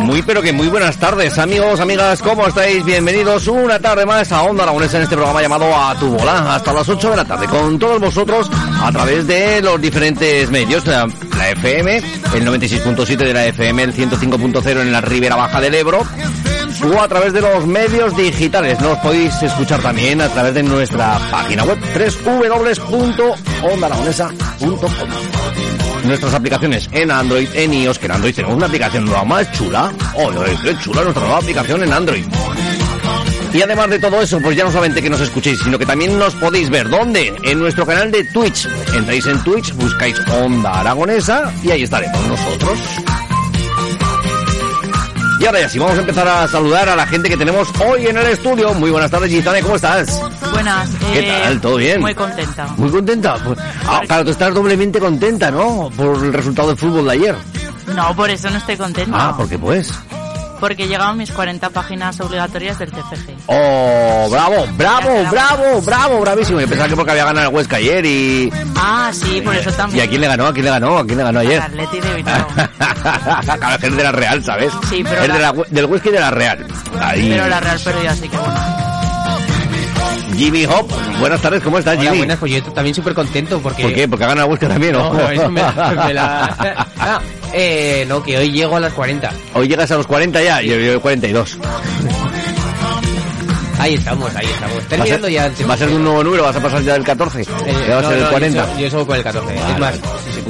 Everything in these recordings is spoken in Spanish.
Muy pero que muy buenas tardes amigos, amigas, ¿cómo estáis? Bienvenidos una tarde más a Onda Aragonesa en este programa llamado A Tu Bola hasta las 8 de la tarde con todos vosotros a través de los diferentes medios, la, la FM, el 96.7 de la FM, el 105.0 en la Ribera Baja del Ebro o a través de los medios digitales. Nos podéis escuchar también a través de nuestra página web www.ondaragonesa.com nuestras aplicaciones en Android, en iOS, que en Android tenemos una aplicación nueva más chula. ¡Oh, qué chula nuestra nueva aplicación en Android! Y además de todo eso, pues ya no solamente que nos escuchéis, sino que también nos podéis ver. ¿Dónde? En nuestro canal de Twitch. Entráis en Twitch, buscáis Onda Aragonesa y ahí estaremos nosotros. Y ahora ya sí, vamos a empezar a saludar a la gente que tenemos hoy en el estudio. Muy buenas tardes, Gitane, ¿cómo estás? Buenas. ¿Qué eh, tal? ¿Todo bien? Muy contenta. Muy contenta. Pues, ah, claro, tú estás doblemente contenta, ¿no? Por el resultado del fútbol de ayer. No, por eso no estoy contenta. Ah, ¿por qué pues? Porque llegaban mis 40 páginas obligatorias del TFG. Oh, bravo, bravo, bravo, bravo, bravísimo. Yo pensaba que porque había ganado el Huesca ayer y... Ah, sí, por eso ¿Y también. a quién le ganó? ¿A quién le ganó? ¿A quién le ganó ayer? Al Atleti de Bilbao. claro, es de la Real, ¿sabes? Sí, pero Es la- de la- del Huesca y de la Real. Ahí. Pero la Real perdió, así que bueno. Jimmy Hop, buenas tardes, ¿cómo estás, Hola, Jimmy? buenas, pues yo también súper contento porque... ¿Por qué? ¿Porque ha ganado el Huesca también, No, no? eso me, me la... Ah, eh, no, que hoy llego a las 40. Hoy llegas a los 40 ya, yo yo 42. Ahí estamos, ahí estamos. Va a, Terminando ser, ya va a ser un nuevo número, vas a pasar ya del 14. Eh, ya va a no, ser el no, 40. Yo, yo soy con el 14. Vale. Es más,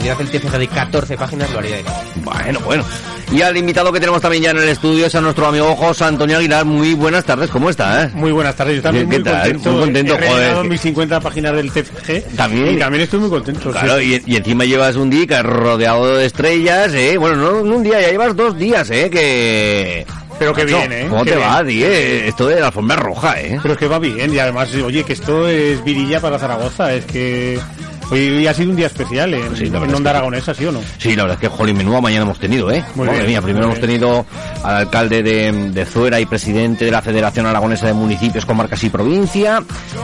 pudiera hacer el TFG de 14 páginas, lo haría de Bueno, bueno. Y al invitado que tenemos también ya en el estudio es a nuestro amigo José Antonio Aguilar. Muy buenas tardes, ¿cómo está? Eh? Muy buenas tardes, yo también ¿Qué muy tal? contento. Muy contento, He joder. mis 50 páginas del TFG También. y también estoy muy contento. Claro, sí. y, y encima llevas un día rodeado de estrellas, ¿eh? Bueno, no, no un día, ya llevas dos días, ¿eh? Que... Pero Macho, bien, ¿eh? ¿Cómo Qué te bien. va, tío? Esto de la alfombra roja, ¿eh? Pero es que va bien y además, oye, que esto es virilla para Zaragoza, es que hoy, hoy ha sido un día especial en, Sí, en Onda que- Aragonesa, ¿sí o no? Sí, la verdad es que, jolín, menuda mañana hemos tenido, ¿eh? Muy Madre bien, mía, primero hemos tenido al alcalde de, de Zuera y presidente de la Federación Aragonesa de Municipios, Comarcas y Provincia.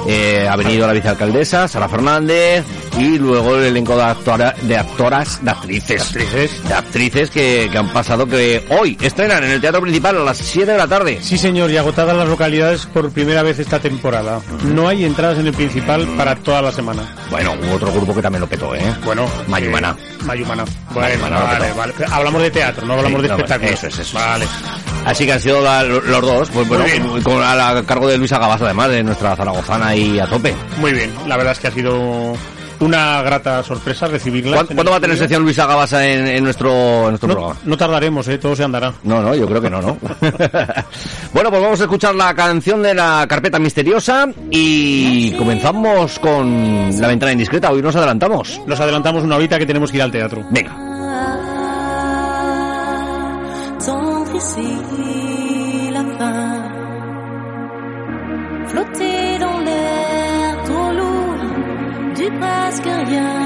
Eh, ha venido la vicealcaldesa, Sara Fernández, y luego el elenco de, actora- de actoras, de actrices. Actrices. De actrices que, que han pasado que hoy estrenan en el Teatro Principal a las 7 de la tarde. Sí, señor, y agotadas las localidades por primera vez esta temporada. No hay entradas en el principal para toda la semana. Bueno, hubo otro grupo que también lo petó, ¿eh? Bueno, Mayumana. eh, Mayumana. Bueno, Mayumana, vale, vale. Hablamos de teatro, no hablamos Sí, de no, espectáculo. eso es, eso es. Vale. Así que han sido la- los dos, pues bueno, Muy bien. con, a, la- a cargo de Luisa Gabas además, de nuestra zaragozana y a tope. Muy bien, la verdad es que ha sido una grata sorpresa recibirla. ¿Cuándo, cuándo va a tener sección Luisa Gabasa en, en nuestro, en nuestro No, programa? no tardaremos, ¿eh? todo se andará. No, no, yo creo que no, ¿no? bueno, pues vamos a escuchar la canción de la carpeta misteriosa y comenzamos con la ventana indiscreta. Hoy nos adelantamos. Nos adelantamos una horita que tenemos que ir al teatro. Venga. Tendre ici la fin. Flotter parce que rien